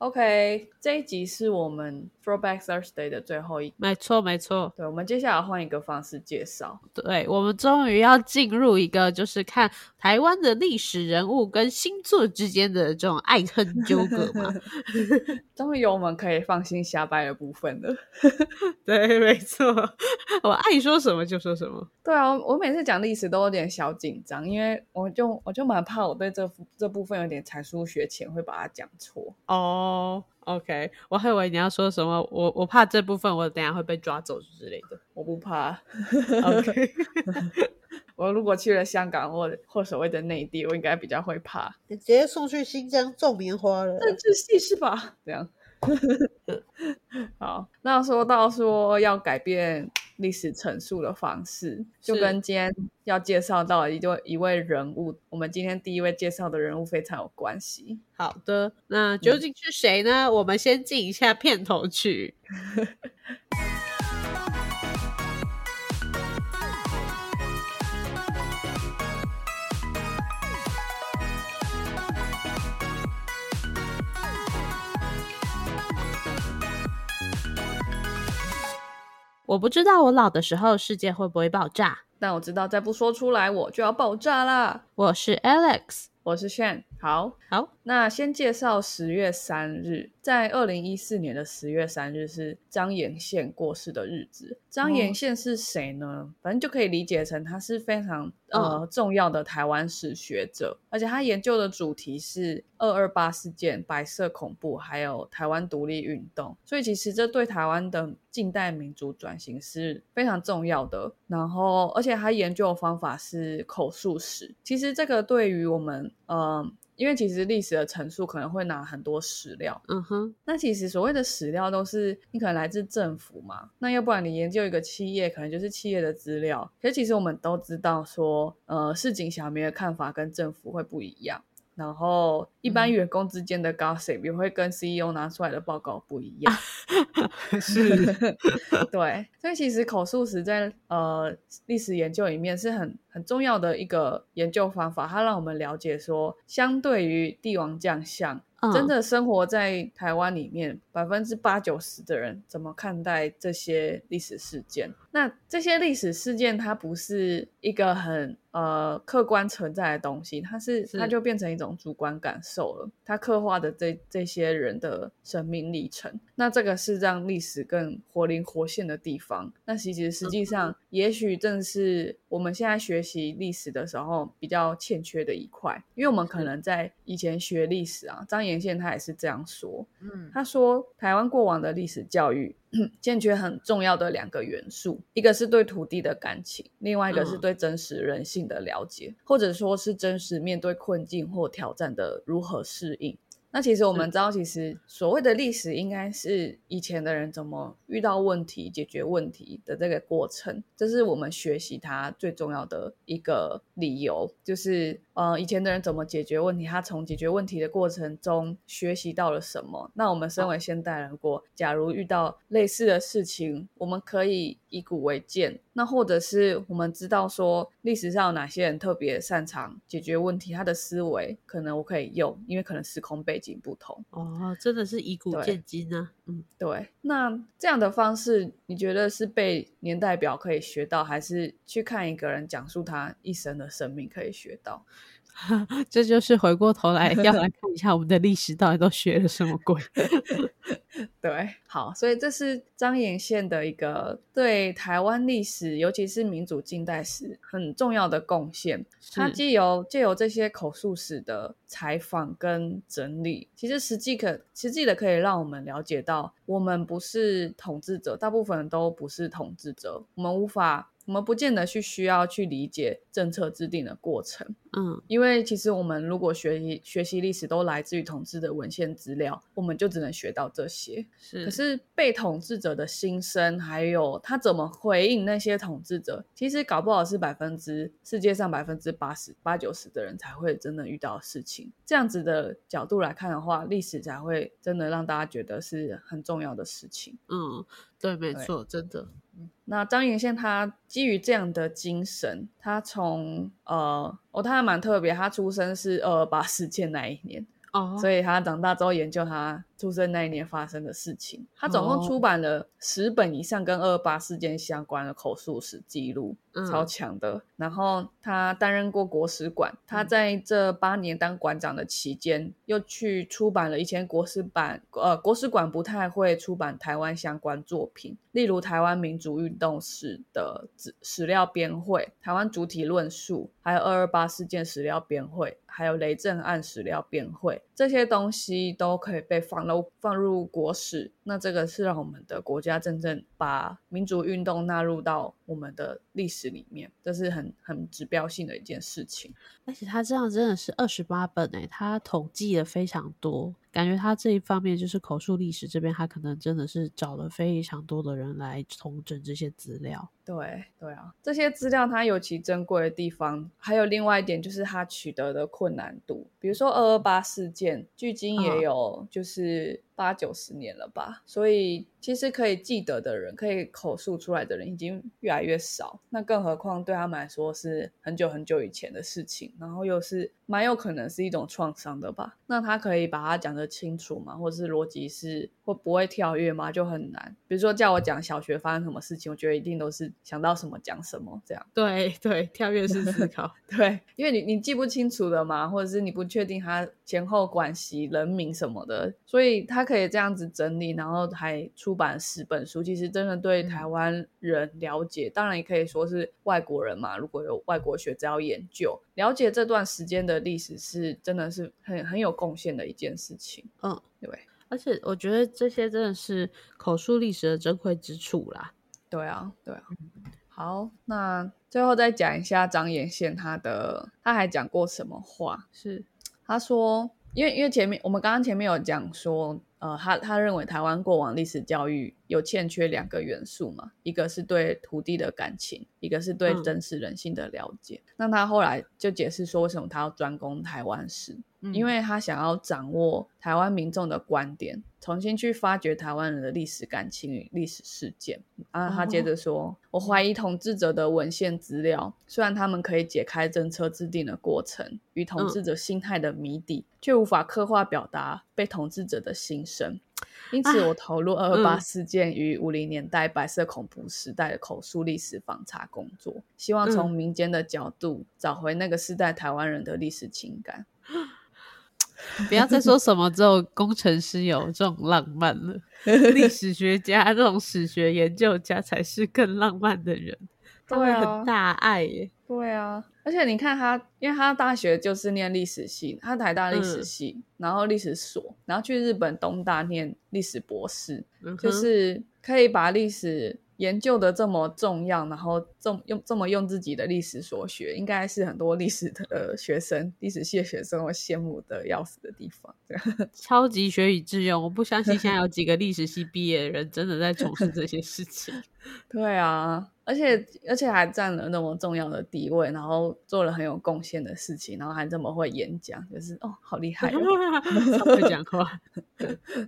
OK，这一集是我们 Throwback Thursday 的最后一，没错没错。对，我们接下来换一个方式介绍。对，我们终于要进入一个，就是看台湾的历史人物跟星座之间的这种爱恨纠葛嘛。终于有我们可以放心瞎掰的部分了。对，没错，我爱说什么就说什么。对啊，我每次讲历史都有点小紧张，因为我就我就蛮怕我对这这部分有点才疏学浅，会把它讲错。哦，OK，我还以为你要说什么，我我怕这部分我等下会被抓走之类的。我不怕。OK，我如果去了香港或或所谓的内地，我应该比较会怕。你直接送去新疆种棉花了。政治系是吧？这样。好，那说到说要改变历史陈述的方式，就跟今天要介绍到的一位一位人物，我们今天第一位介绍的人物非常有关系。好的，那究竟是谁呢？我们先进一下片头曲。我不知道我老的时候世界会不会爆炸。但我知道再不说出来，我就要爆炸啦。我是 Alex，我是炫，好。好，那先介绍十月三日，在二零一四年的十月三日是张延宪过世的日子。张延宪是谁呢？反正就可以理解成他是非常呃、重要的台湾史学者，而且他研究的主题是二二八事件、白色恐怖，还有台湾独立运动。所以其实这对台湾的近代民主转型是非常重要的。然后，而且他研究的方法是口述史。其实这个对于我们呃。因为其实历史的陈述可能会拿很多史料，嗯哼，那其实所谓的史料都是你可能来自政府嘛，那要不然你研究一个企业，可能就是企业的资料。可是其实我们都知道说，呃，市井小民的看法跟政府会不一样，然后一般员工之间的 gossip 也会跟 CEO 拿出来的报告不一样。是，对，所以其实口述史在呃历史研究里面是很很重要的一个研究方法，它让我们了解说，相对于帝王将相，嗯。真的生活在台湾里面百分之八九十的人怎么看待这些历史事件？那这些历史事件它不是一个很呃客观存在的东西，它是是它就变成一种主观感受了。它刻画的这这些人的生命历程，那这个是让历史更活灵活现的地方。那其实实际上，也许正是我们现在学习历史的时候比较欠缺的一块，因为我们可能在以前学历史啊，张延宪他也是这样说，嗯，他说台湾过往的历史教育 欠缺很重要的两个元素，一个是对土地的感情，另外一个是嗯对真实人性的了解，或者说是真实面对困境或挑战的如何适应。那其实我们知道，其实所谓的历史应该是以前的人怎么遇到问题、解决问题的这个过程，这是我们学习它最重要的一个理由，就是呃以前的人怎么解决问题，他从解决问题的过程中学习到了什么。那我们身为现代人过，假如遇到类似的事情，我们可以以古为鉴，那或者是我们知道说历史上有哪些人特别擅长解决问题，他的思维可能我可以用，因为可能时空背景不同。哦，真的是以古对见今啊。嗯，对，那这样的方式，你觉得是被年代表可以学到，还是去看一个人讲述他一生的生命可以学到？这就是回过头来要来看一下我们的历史到底都学了什么鬼。对，好，所以这是张延宪的一个对台湾历史，尤其是民主近代史很重要的贡献。他是既有借由这些口述史的采访跟整理，其实实际可实际的可以让我们了解到，我们不是统治者，大部分人都不是统治者，我们无法。我们不见得去需要去理解政策制定的过程，嗯，因为其实我们如果学习学习历史都来自于统治的文献资料，我们就只能学到这些。是。可是被统治者的心声，还有他怎么回应那些统治者，其实搞不好是百分之世界上百分之八十八九十的人才会真的遇到的事情。这样子的角度来看的话，历史才会真的让大家觉得是很重要的事情。嗯，对，没错，真的。那张延宪他基于这样的精神，他从呃哦，他还蛮特别，他出生是二二八事件那一年，哦，所以他长大之后研究他出生那一年发生的事情。他总共出版了十本以上跟二二八事件相关的口述史记录，超强的。然后他担任过国史馆，他在这八年当馆长的期间，又去出版了以前国史版呃国史馆不太会出版台湾相关作品，例如台湾民主运动史的史史料编会、台湾主体论述，还有二二八事件史料编会。还有雷震案史料编汇这些东西都可以被放入放入国史，那这个是让我们的国家真正把民族运动纳入到我们的历史里面，这是很很指标性的一件事情。而且他这样真的是二十八本诶，他统计的非常多。感觉他这一方面就是口述历史这边，他可能真的是找了非常多的人来统整这些资料。对对啊，这些资料它有其珍贵的地方，还有另外一点就是它取得的困难度。比如说二二八事件，距今也有就是八九十年了吧，所以其实可以记得的人，可以口述出来的人已经越来越少。那更何况对他们来说是很久很久以前的事情，然后又是蛮有可能是一种创伤的吧？那他可以把它讲得清楚吗？或者是逻辑是会不会跳跃吗？就很难。比如说叫我讲小学发生什么事情，我觉得一定都是。想到什么讲什么，这样对对，跳跃式思考，对，因为你你记不清楚的嘛，或者是你不确定他前后关系、人名什么的，所以他可以这样子整理，然后还出版十本书，其实真的对台湾人了解，当然也可以说是外国人嘛，如果有外国学者要研究，了解这段时间的历史，是真的是很很有贡献的一件事情。嗯，对，而且我觉得这些真的是口述历史的珍贵之处啦。对啊，对啊。好，那最后再讲一下张延宪他的，他还讲过什么话？是他说，因为因为前面我们刚刚前面有讲说，呃，他他认为台湾过往历史教育有欠缺两个元素嘛，一个是对土地的感情，一个是对真实人性的了解。那他后来就解释说，为什么他要专攻台湾史？因为他想要掌握台湾民众的观点，重新去发掘台湾人的历史感情与历史事件。啊，他接着说：“我怀疑统治者的文献资料，虽然他们可以解开政策制定的过程与统治者心态的谜底，却无法刻画表达被统治者的心声。因此，我投入二二八事件与五零年代白色恐怖时代的口述历史访查工作，希望从民间的角度找回那个时代台湾人的历史情感。” 不要再说什么只有工程师有这种浪漫了，历史学家这种史学研究家才是更浪漫的人，对啊，很大爱耶，对啊，而且你看他，因为他大学就是念历史系，他台大历史系，然后历史所，然后去日本东大念历史博士，就是可以把历史。研究的这么重要，然后这么用这么用自己的历史所学，应该是很多历史的学生、历史系的学生会羡慕的要死的地方。超级学以致用，我不相信 现在有几个历史系毕业的人真的在从事这些事情。对啊。而且而且还占了那么重要的地位，然后做了很有贡献的事情，然后还这么会演讲，就是哦，好厉害，会讲话。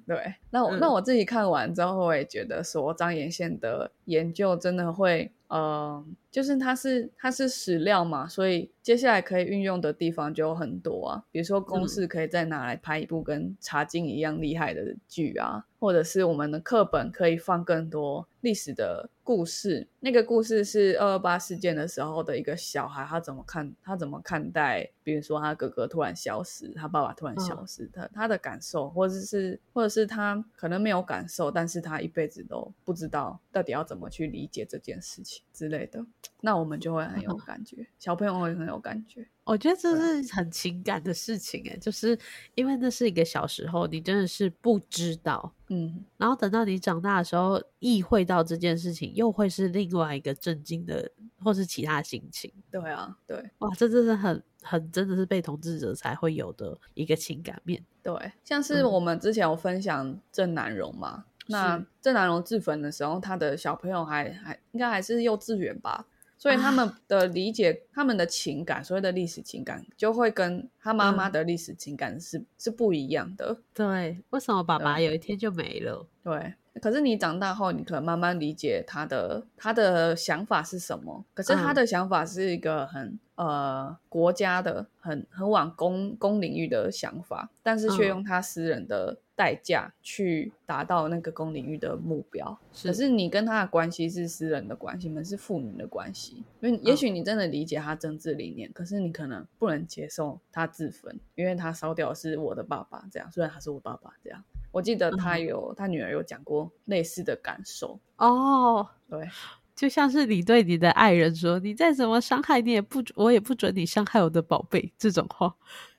对，那我那我自己看完之后，我也觉得说张延宪的研究真的会，呃，就是它是它是史料嘛，所以接下来可以运用的地方就很多啊，比如说公式可以再拿来拍一部跟茶经一样厉害的剧啊。或者是我们的课本可以放更多历史的故事。那个故事是二二八事件的时候的一个小孩，他怎么看？他怎么看待？比如说他哥哥突然消失，他爸爸突然消失，他他的感受，或者是或者是他可能没有感受，但是他一辈子都不知道到底要怎么去理解这件事情之类的。那我们就会很有 感觉，小朋友会很有感觉。我觉得这是很情感的事情哎，就是因为那是一个小时候，你真的是不知道，嗯，然后等到你长大的时候，意会到这件事情，又会是另外一个震惊的，或是其他心情。对啊，对，哇，这真的很很真的是被统治者才会有的一个情感面。对，像是我们之前有分享郑南荣嘛，那郑南榕自焚的时候，他的小朋友还还应该还是幼稚园吧。所以他们的理解，他们的情感，所谓的历史情感，就会跟他妈妈的历史情感是是不一样的。对，为什么爸爸有一天就没了？对，可是你长大后，你可能慢慢理解他的他的想法是什么。可是他的想法是一个很。呃国家的很很往公公领域的想法，但是却用他私人的代价去达到那个公领域的目标。可是你跟他的关系是私人的关系，们是父女的关系。因为也许你真的理解他政治理念，可是你可能不能接受他自焚，因为他烧掉是我的爸爸这样，虽然他是我爸爸这样。我记得他有他女儿有讲过类似的感受哦，对，就像是你对你的爱人说：“你再怎么伤害，你也不我也不准你伤害我的宝贝。”这种话，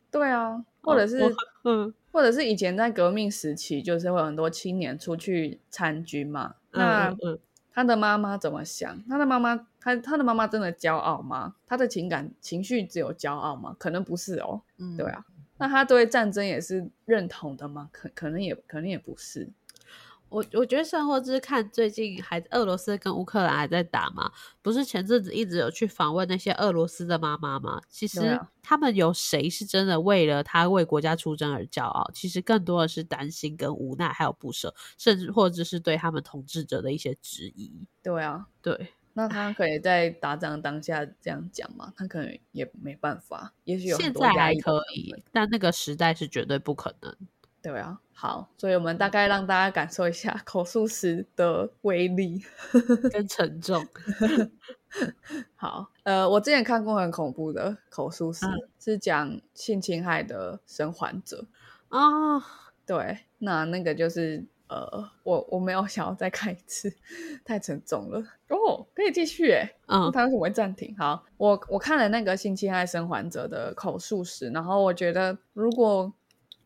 对啊，或者是嗯，或者是以前在革命时期，就是会有很多青年出去参军嘛。那他的妈妈怎么想？他的妈妈，他他的妈妈真的骄傲吗？他的情感情绪只有骄傲吗？可能不是哦。嗯，对啊。那他对战争也是认同的吗？可可能也可能也不是。我我觉得甚或就是看最近还俄罗斯跟乌克兰还在打嘛，不是前阵子一直有去访问那些俄罗斯的妈妈吗？其实他们有谁是真的为了他为国家出征而骄傲？其实更多的是担心跟无奈，还有不舍，甚至或者是对他们统治者的一些质疑。对啊，对。那他可以在打仗当下这样讲吗？他可能也没办法，也许有现在还可以，但那个时代是绝对不可能。对啊，好，所以我们大概让大家感受一下 口述史的威力 跟沉重。好，呃，我之前看过很恐怖的口述史，是讲性侵害的生还者啊。对，那那个就是。呃，我我没有想要再看一次，太沉重了。哦，可以继续诶，嗯，他为什么会暂停？好，我我看了那个性侵害生还者的口述史，然后我觉得如果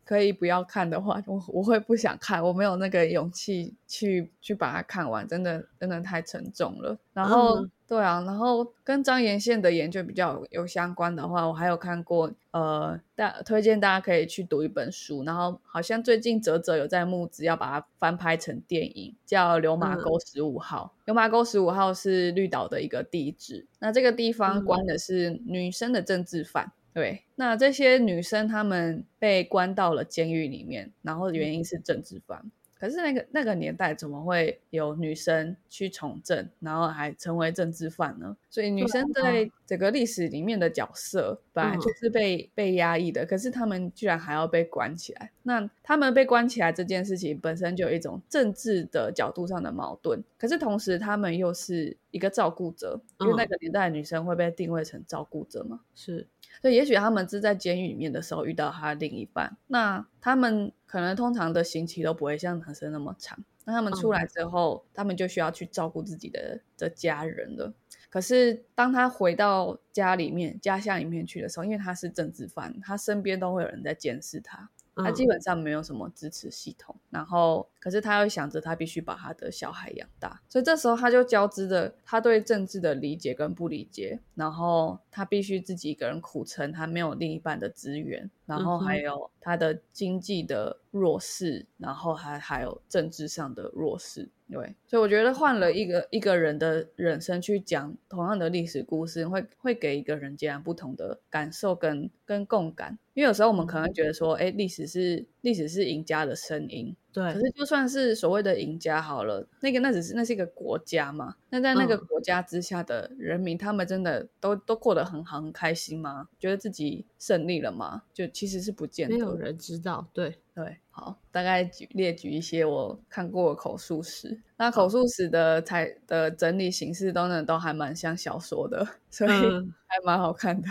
可以不要看的话，我我会不想看，我没有那个勇气去去把它看完，真的真的太沉重了。然后。对啊，然后跟张延宪的研究比较有相关的话，我还有看过，呃，大推荐大家可以去读一本书，然后好像最近泽泽有在募资要把它翻拍成电影，叫《流马沟十五号》。流马沟十五号是绿岛的一个地址，那这个地方关的是女生的政治犯。对，那这些女生她们被关到了监狱里面，然后原因是政治犯。可是那个那个年代怎么会有女生去从政，然后还成为政治犯呢？所以女生在整个历史里面的角色本来就是被被压抑的，可是他们居然还要被关起来。那他们被关起来这件事情本身就有一种政治的角度上的矛盾，可是同时他们又是一个照顾者，因为那个年代女生会被定位成照顾者嘛？是。所以，也许他们是在监狱里面的时候遇到他另一半，那他们可能通常的刑期都不会像男生那么长。那他们出来之后，他们就需要去照顾自己的的家人了。可是，当他回到家里面、家乡里面去的时候，因为他是政治犯，他身边都会有人在监视他。他基本上没有什么支持系统，然后可是他又想着他必须把他的小孩养大，所以这时候他就交织着他对政治的理解跟不理解，然后他必须自己一个人苦撑，他没有另一半的资源，然后还有他的经济的弱势，然后还还有政治上的弱势。对，所以我觉得换了一个一个人的人生去讲同样的历史故事，会会给一个人截然不同的感受跟跟共感。因为有时候我们可能觉得说，哎，历史是历史是赢家的声音。对，可是就算是所谓的赢家好了，那个那只是那是一个国家嘛？那在那个国家之下的人民，他们真的都都过得很好很开心吗？觉得自己胜利了吗？就其实是不见得，没有人知道。对对，好，大概举列举一些我看过的口述史。那口述史的才的整理形式，等等都还蛮像小说的，所以还蛮好看的。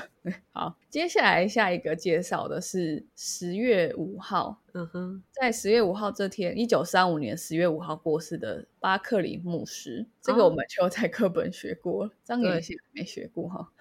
好，接下来下一个介绍的是十月五号。嗯哼，在十月五号这天，一九三五年十月五号过世的巴克里牧师，这个我们就在课本学过，张元贤没学过哈。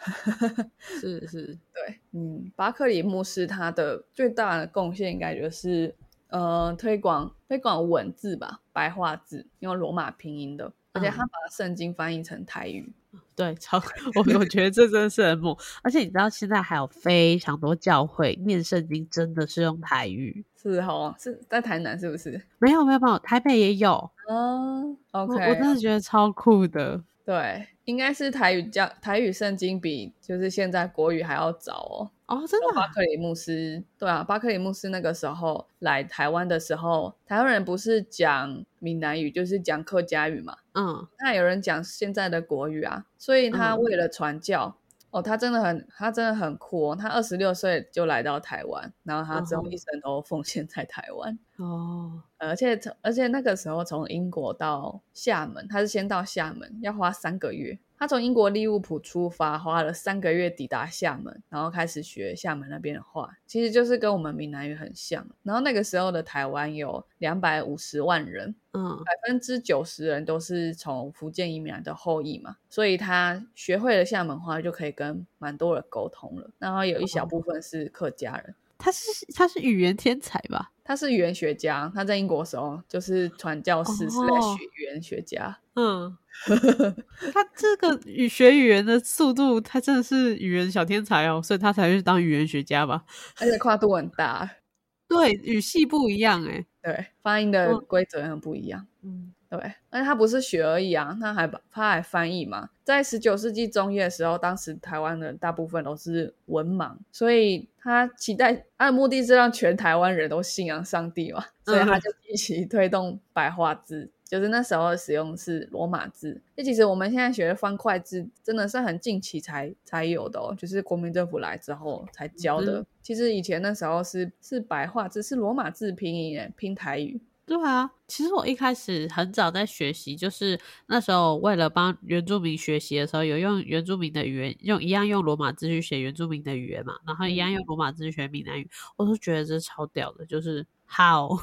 是是，对，嗯，巴克里牧师他的最大的贡献，应该就是呃推广推广文字吧，白话字，用罗马拼音的，而且他把圣经翻译成台语。对，超 我我觉得这真的是很猛，而且你知道现在还有非常多教会念圣经真的是用台语，是哦，是在台南是不是？没有没有没有，台北也有哦。OK，我真的觉得超酷的。对，应该是台语教台语圣经比就是现在国语还要早哦。哦，真的？巴克里牧师，对啊，巴克里牧师那个时候来台湾的时候，台湾人不是讲闽南语，就是讲客家语嘛。嗯，那有人讲现在的国语啊，所以他为了传教，哦，他真的很，他真的很酷哦。他二十六岁就来到台湾，然后他之后一生都奉献在台湾哦。而且而且那个时候从英国到厦门，他是先到厦门，要花三个月。他从英国利物浦出发，花了三个月抵达厦门，然后开始学厦门那边的话，其实就是跟我们闽南语很像。然后那个时候的台湾有两百五十万人，嗯，百分之九十人都是从福建移民来的后裔嘛，所以他学会了厦门话，就可以跟蛮多人沟通了。然后有一小部分是客家人，他是他是语言天才吧？他是语言学家，他在英国时候就是传教士，是在学语言学家。嗯，他这个语学语言的速度，他真的是语言小天才哦，所以他才去当语言学家吧。而且跨度很大，对，语系不一样哎，对，发音的规则很不一样。嗯。对，而且他不是学而已啊，他还他还翻译嘛。在十九世纪中叶的时候，当时台湾的大部分都是文盲，所以他期待他的目的是让全台湾人都信仰上帝嘛，所以他就一起推动白话字，就是那时候使用是罗马字。那其实我们现在学的方块字，真的是很近期才才有的哦，就是国民政府来之后才教的。其实以前那时候是是白话字，是罗马字拼音拼台语。对啊，其实我一开始很早在学习，就是那时候为了帮原住民学习的时候，有用原住民的语言，用一样用罗马字去写原住民的语言嘛，然后一样用罗马字去学闽南语，我都觉得这超屌的，就是 how，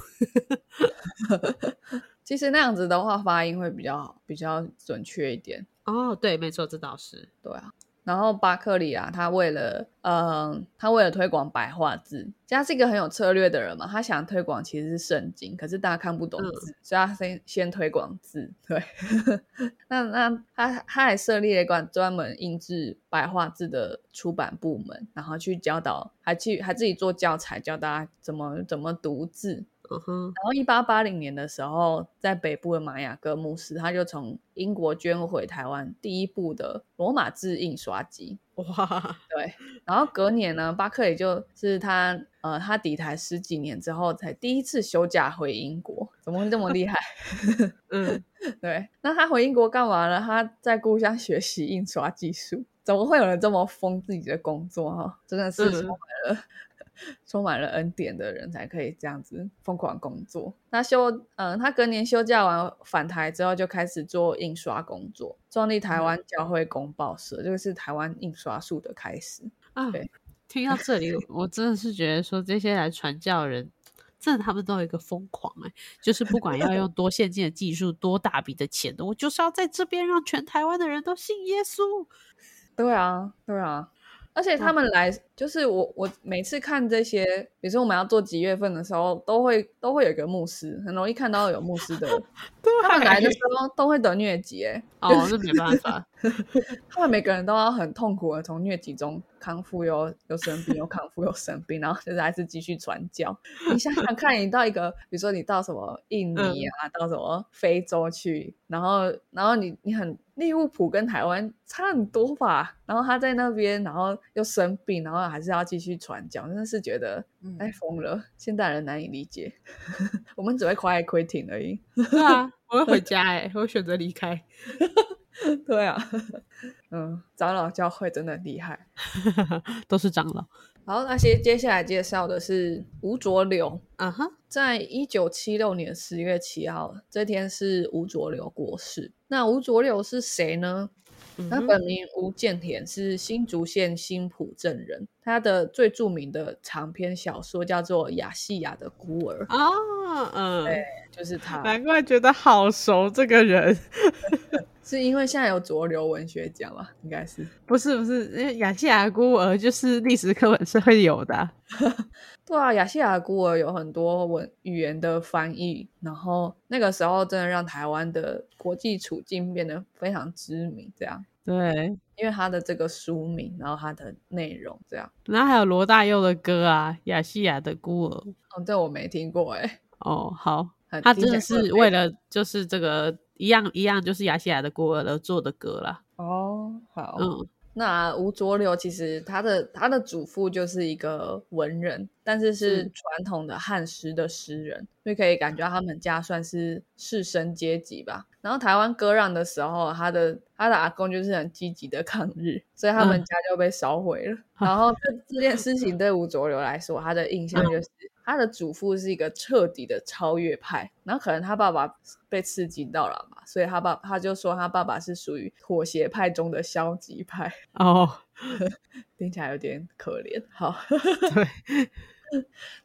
其实那样子的话，发音会比较比较准确一点。哦，对，没错，这倒是对啊。然后巴克里啊，他为了，嗯，他为了推广白话字，他是一个很有策略的人嘛。他想推广其实是圣经，可是大家看不懂字，所以他先先推广字。对，那那他他还设立了一个专门印制白话字的出版部门，然后去教导，还去还自己做教材教大家怎么怎么读字。然后，一八八零年的时候，在北部的玛雅各牧师，他就从英国捐回台湾第一部的罗马字印刷机。哇，对。然后隔年呢，巴克也就是他，呃，他抵台十几年之后，才第一次休假回英国。怎么会这么厉害？嗯，对。那他回英国干嘛呢？他在故乡学习印刷技术。怎么会有人这么疯自己的工作？哈，真的是充满了。充满了恩典的人才可以这样子疯狂工作。那休，嗯，他隔年休假完返台之后，就开始做印刷工作，创立台湾教会公报社，这个是台湾印刷术的开始啊。对，听到这里，我真的是觉得说，这些来传教人，真的他们都有一个疯狂哎，就是不管要用多先进的技术、多大笔的钱，我就是要在这边让全台湾的人都信耶稣。对啊，对啊。而且他们来，就是我我每次看这些，比如说我们要做几月份的时候，都会都会有一个牧师，很容易看到有牧师的。他们来的时候都会得疟疾，哎，哦，这没办法。他们每个人都要很痛苦的从疟疾中康复，又又生病，又康复又生病，然后就是还是继续传教。你想想看，你到一个，比如说你到什么印尼啊，到什么非洲去，然后然后你你很。利物浦跟台湾差很多吧，然后他在那边，然后又生病，然后还是要继续传教，真的是觉得太疯了，现代人难以理解。我们只会 quiet quitting 而已。对啊，我会回家哎，我会选择离开。对啊，嗯，长老教会真的厉害，都是长老。好，那些接下来介绍的是吴浊流。啊哈，在一九七六年十月七号这天是吴浊流过世。那吴浊流是谁呢？他本名吴建田，是新竹县新浦镇人。他的最著名的长篇小说叫做《亚细亚的孤儿》啊，嗯，对，就是他。难怪觉得好熟，这个人 是因为现在有浊流文学奖了？应该是，不是不是，因为《亚细亚的孤儿》就是历史课本是会有的。对啊，《亚细亚的孤儿》有很多文语言的翻译，然后那个时候真的让台湾的国际处境变得非常知名。这样。对，因为他的这个书名，然后他的内容这样，然后还有罗大佑的歌啊，《亚细亚的孤儿》哦，这我没听过哎。哦，好，他真的是为了就是这个一样一样，就是《亚细亚的孤儿》而做的歌啦。哦，好，嗯，那吴浊流其实他的他的祖父就是一个文人，但是是传统的汉诗的诗人，所以可以感觉他们家算是士绅阶级吧。然后台湾割让的时候，他的他的阿公就是很积极的抗日，所以他们家就被烧毁了。然后这这件事情对吴浊流来说，他的印象就是。他的祖父是一个彻底的超越派，然后可能他爸爸被刺激到了嘛，所以他爸他就说他爸爸是属于妥协派中的消极派哦，听起来有点可怜。好，对，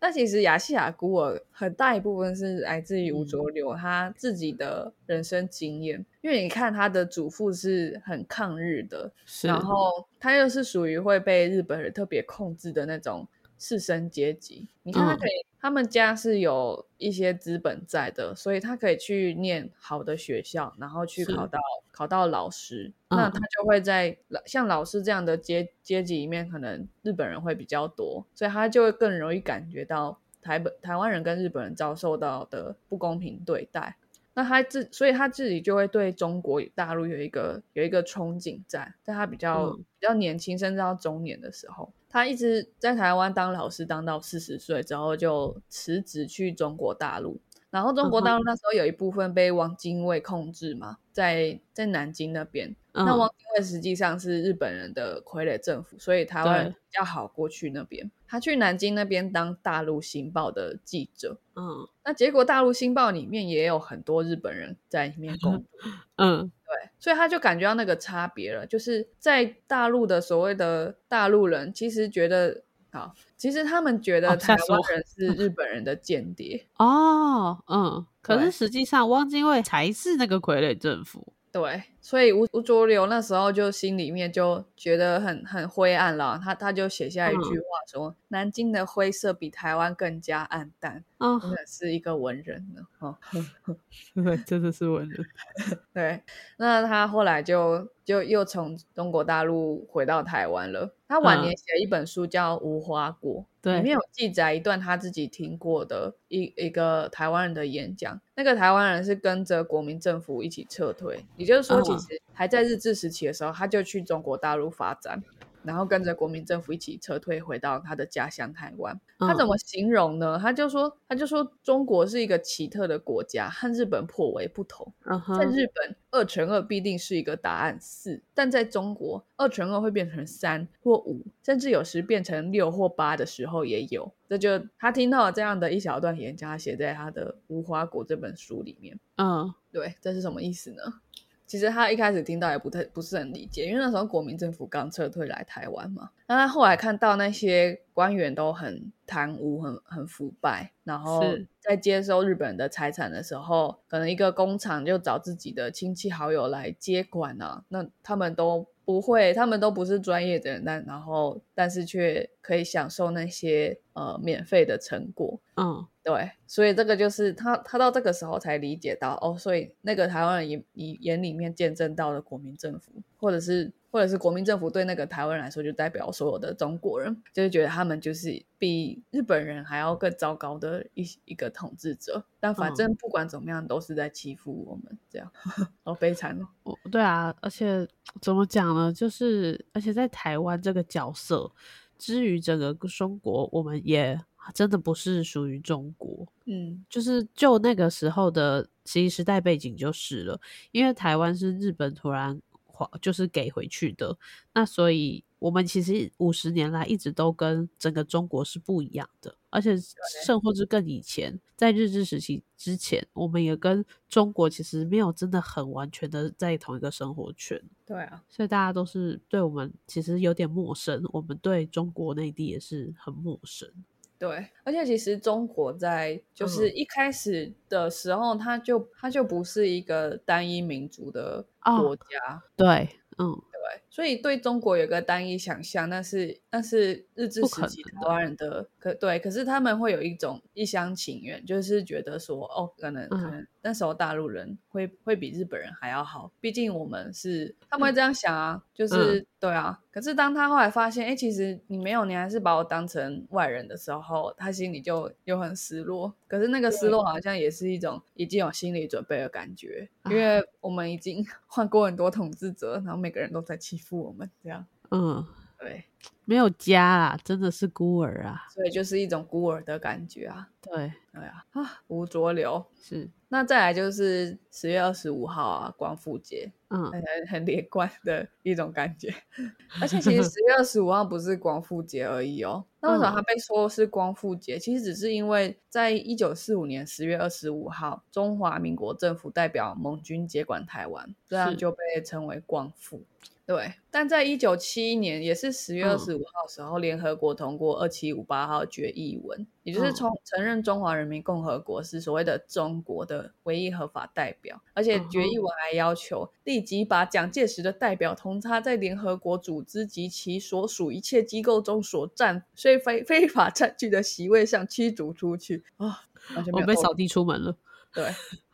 那其实亚细亚孤儿很大一部分是来自于吴浊流他自己的人生经验，因为你看他的祖父是很抗日的，然后他又是属于会被日本人特别控制的那种。士绅阶级，你看他可以，他们家是有一些资本在的，所以他可以去念好的学校，然后去考到考到老师。那他就会在像老师这样的阶阶级里面，可能日本人会比较多，所以他就会更容易感觉到台本台湾人跟日本人遭受到的不公平对待。那他自，所以他自己就会对中国大陆有一个有一个憧憬在，在他比较比较年轻，甚至到中年的时候。他一直在台湾当老师，当到四十岁之后就辞职去中国大陆。然后中国大陆那时候有一部分被汪精卫控制嘛，在在南京那边。那汪精卫实际上是日本人的傀儡政府，所以台湾比较好过去那边。他去南京那边当《大陆新报》的记者。嗯，那结果《大陆新报》里面也有很多日本人在里面工作。嗯。对，所以他就感觉到那个差别了，就是在大陆的所谓的大陆人，其实觉得好，其实他们觉得台湾人是日本人的间谍 哦，嗯，可是实际上汪精卫才是那个傀儡政府。对，所以吴吴浊流那时候就心里面就觉得很很灰暗了，他他就写下一句话说：“南京的灰色比台湾更加暗淡。”真的是一个文人呢，哦，对，真的是文人。对，那他后来就就又从中国大陆回到台湾了。他晚年写了一本书叫《无花果》，里面有记载一段他自己听过的一一个台湾人的演讲。那个台湾人是跟着国民政府一起撤退，也就是说，其实还在日治时期的时候，他就去中国大陆发展。然后跟着国民政府一起撤退，回到他的家乡台湾。他怎么形容呢？他就说，他就说，中国是一个奇特的国家，和日本颇为不同。在日本，二乘二必定是一个答案四，但在中国，二乘二会变成三或五，甚至有时变成六或八的时候也有。这就他听到了这样的一小段演讲，他写在他的《无花果》这本书里面。嗯，对，这是什么意思呢？其实他一开始听到也不太不是很理解，因为那时候国民政府刚撤退来台湾嘛。那他后来看到那些官员都很贪污、很很腐败，然后在接收日本的财产的时候，可能一个工厂就找自己的亲戚好友来接管啊，那他们都不会，他们都不是专业的人，但然后但是却可以享受那些呃免费的成果。嗯。对，所以这个就是他，他到这个时候才理解到哦，所以那个台湾人眼眼眼里面见证到了国民政府，或者是或者是国民政府对那个台湾人来说，就代表所有的中国人，就是觉得他们就是比日本人还要更糟糕的一一个统治者。但反正不管怎么样，都是在欺负我们，这样 好悲惨哦。对啊，而且怎么讲呢？就是而且在台湾这个角色，至于整个中国，我们也。真的不是属于中国，嗯，就是就那个时候的其实时代背景就是了，因为台湾是日本突然还就是给回去的，那所以我们其实五十年来一直都跟整个中国是不一样的，而且甚或是更以前在日治时期之前，我们也跟中国其实没有真的很完全的在同一个生活圈，对啊，所以大家都是对我们其实有点陌生，我们对中国内地也是很陌生。对，而且其实中国在就是一开始的时候，它就它就不是一个单一民族的国家。对，嗯。所以对中国有个单一想象，那是那是日治时期台湾人的可对，可是他们会有一种一厢情愿，就是觉得说哦，可能可能那时候大陆人会会比日本人还要好，毕竟我们是他们会这样想啊，就是对啊。可是当他后来发现，哎，其实你没有，你还是把我当成外人的时候，他心里就又很失落。可是那个失落。好像也是一种已经有心理准备的感觉，因为我们已经 换过很多统治者，然后每个人都在欺负我们，这样嗯，对，没有家啊，真的是孤儿啊，所以就是一种孤儿的感觉啊。对，对啊，啊，吴浊流是。那再来就是十月二十五号啊，光复节，嗯，很很连贯的一种感觉。而且其实十 月二十五号不是光复节而已哦。那为什么它被说是光复节？其实只是因为在一九四五年十月二十五号，中华民国政府代表盟军接管台湾，这样就被称为光复。对，但在一九七一年，也是十月二十五号时候，联合国通过二七五八号决议文，也就是从承认中华人民共和国是所谓的中国的唯一合法代表，而且决议文还要求立即把蒋介石的代表同他在联合国组织及其所属一切机构中所占虽非非法占据的席位上驱逐出去啊！我被扫地出门了。对。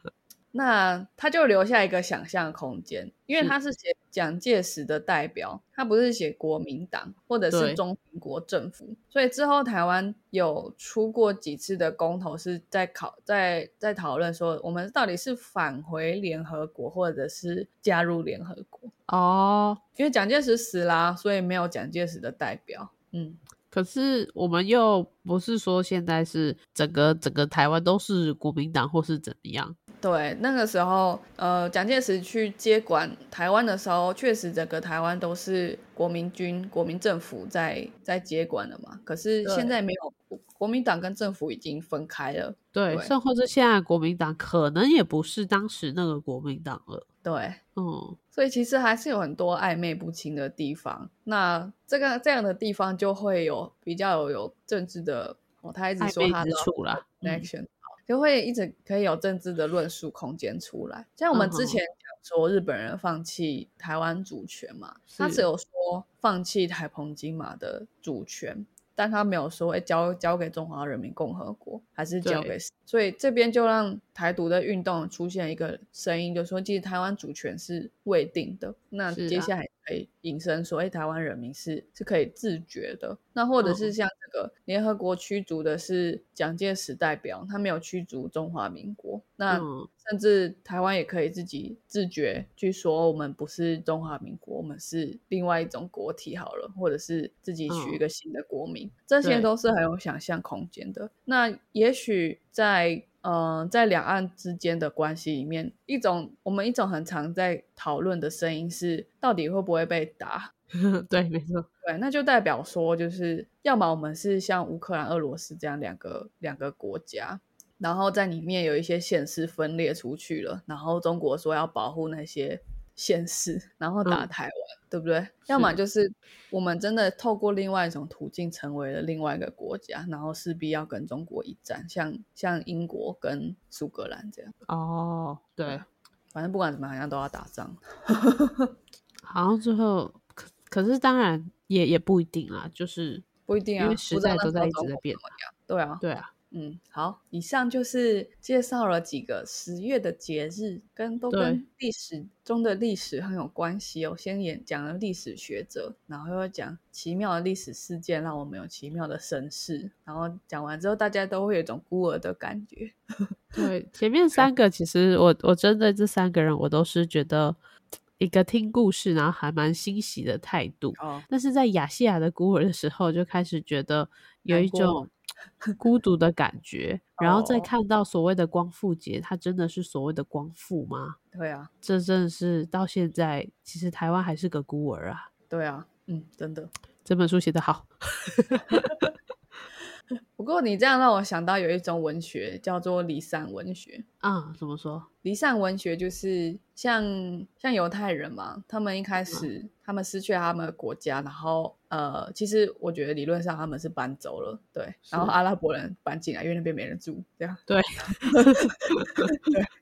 那他就留下一个想象空间，因为他是写蒋介石的代表，他不是写国民党或者是中国政府，所以之后台湾有出过几次的公投，是在考在在讨论说，我们到底是返回联合国，或者是加入联合国哦，因为蒋介石死啦，所以没有蒋介石的代表，嗯。可是我们又不是说现在是整个整个台湾都是国民党或是怎么样？对，那个时候，呃，蒋介石去接管台湾的时候，确实整个台湾都是国民军、国民政府在在接管了嘛。可是现在没有，国民党跟政府已经分开了。对，甚或是现在国民党可能也不是当时那个国民党了。对，嗯，所以其实还是有很多暧昧不清的地方。那这个这样的地方就会有比较有有政治的，哦，他一直说他的 connection，就会一直可以有政治的论述空间出来。像我们之前讲说日本人放弃台湾主权嘛，他只有说放弃台澎金马的主权。但他没有说会交交给中华人民共和国，还是交给，所以这边就让台独的运动出现一个声音，就说其实台湾主权是未定的。那接下来可以引申说，哎，台湾人民是是可以自觉的。那或者是像这个联合国驱逐的是蒋介石代表，他没有驱逐中华民国。那甚至台湾也可以自己自觉去说，我们不是中华民国，我们是另外一种国体好了，或者是自己取一个新的国民，这些都是很有想象空间的。那也许在嗯，在两岸之间的关系里面，一种我们一种很常在讨论的声音是，到底会不会被打？对，没错，对，那就代表说，就是要么我们是像乌克兰、俄罗斯这样两个两个国家。然后在里面有一些县市分裂出去了，然后中国说要保护那些县市，然后打台湾，对不对？要么就是我们真的透过另外一种途径成为了另外一个国家，然后势必要跟中国一战，像像英国跟苏格兰这样。哦，对，反正不管怎么，好像都要打仗。好像最后可可是当然也也不一定啊，就是不一定啊，因为时代都在一直在变。对啊，对啊。嗯，好，以上就是介绍了几个十月的节日，跟都跟历史中的历史很有关系哦。先演讲了历史学者，然后又讲奇妙的历史事件，让我们有奇妙的身世。然后讲完之后，大家都会有一种孤儿的感觉。对，前面三个其实我我针对这三个人，我都是觉得一个听故事，然后还蛮欣喜的态度。哦，但是在雅西亚的孤儿的时候，就开始觉得有一种。孤独的感觉，然后再看到所谓的光复节，它真的是所谓的光复吗？对啊，这真的是到现在，其实台湾还是个孤儿啊。对啊，嗯，真的，这本书写得好。不过你这样让我想到有一种文学叫做离散文学啊，怎么说？离散文学就是像像犹太人嘛，他们一开始他们失去了他们的国家，然后呃，其实我觉得理论上他们是搬走了，对，然后阿拉伯人搬进来，因为那边没人住，这样对，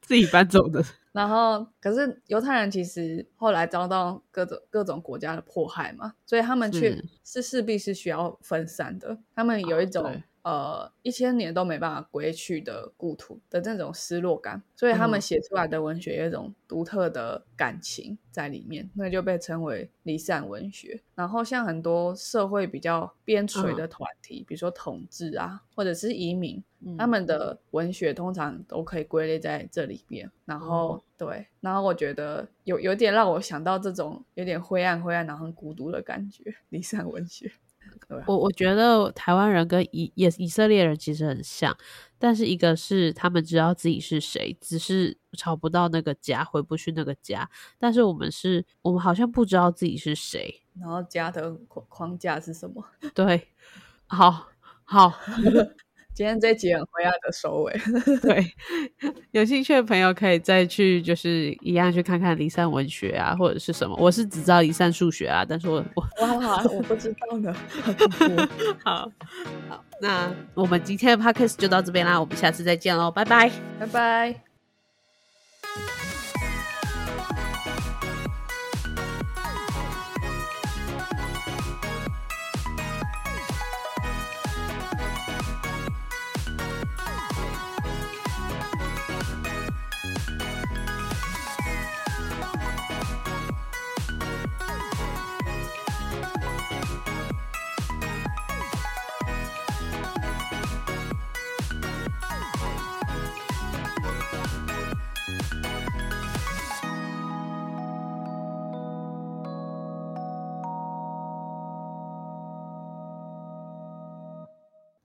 自己搬走的。然后可是犹太人其实后来遭到各种各种国家的迫害嘛，所以他们却是势必是需要分散的，他们有一种。呃一千年都没办法归去的故土的那种失落感，所以他们写出来的文学有一种独特的感情在里面，那就被称为离散文学。然后像很多社会比较边陲的团体，比如说统治啊，或者是移民，他们的文学通常都可以归类在这里边。然后对，然后我觉得有有点让我想到这种有点灰暗、灰暗然后很孤独的感觉，离散文学。我我觉得台湾人跟以也以色列人其实很像，但是一个是他们知道自己是谁，只是找不到那个家，回不去那个家。但是我们是，我们好像不知道自己是谁，然后家的框框架是什么？对，好好。今天这集很灰暗的收尾，对，有兴趣的朋友可以再去，就是一样去看看离散文学啊，或者是什么。我是只知道离散数学啊，但是我我哇，我不知道呢。好好，那我们今天的 podcast 就到这边啦，我们下次再见喽，拜拜，拜拜。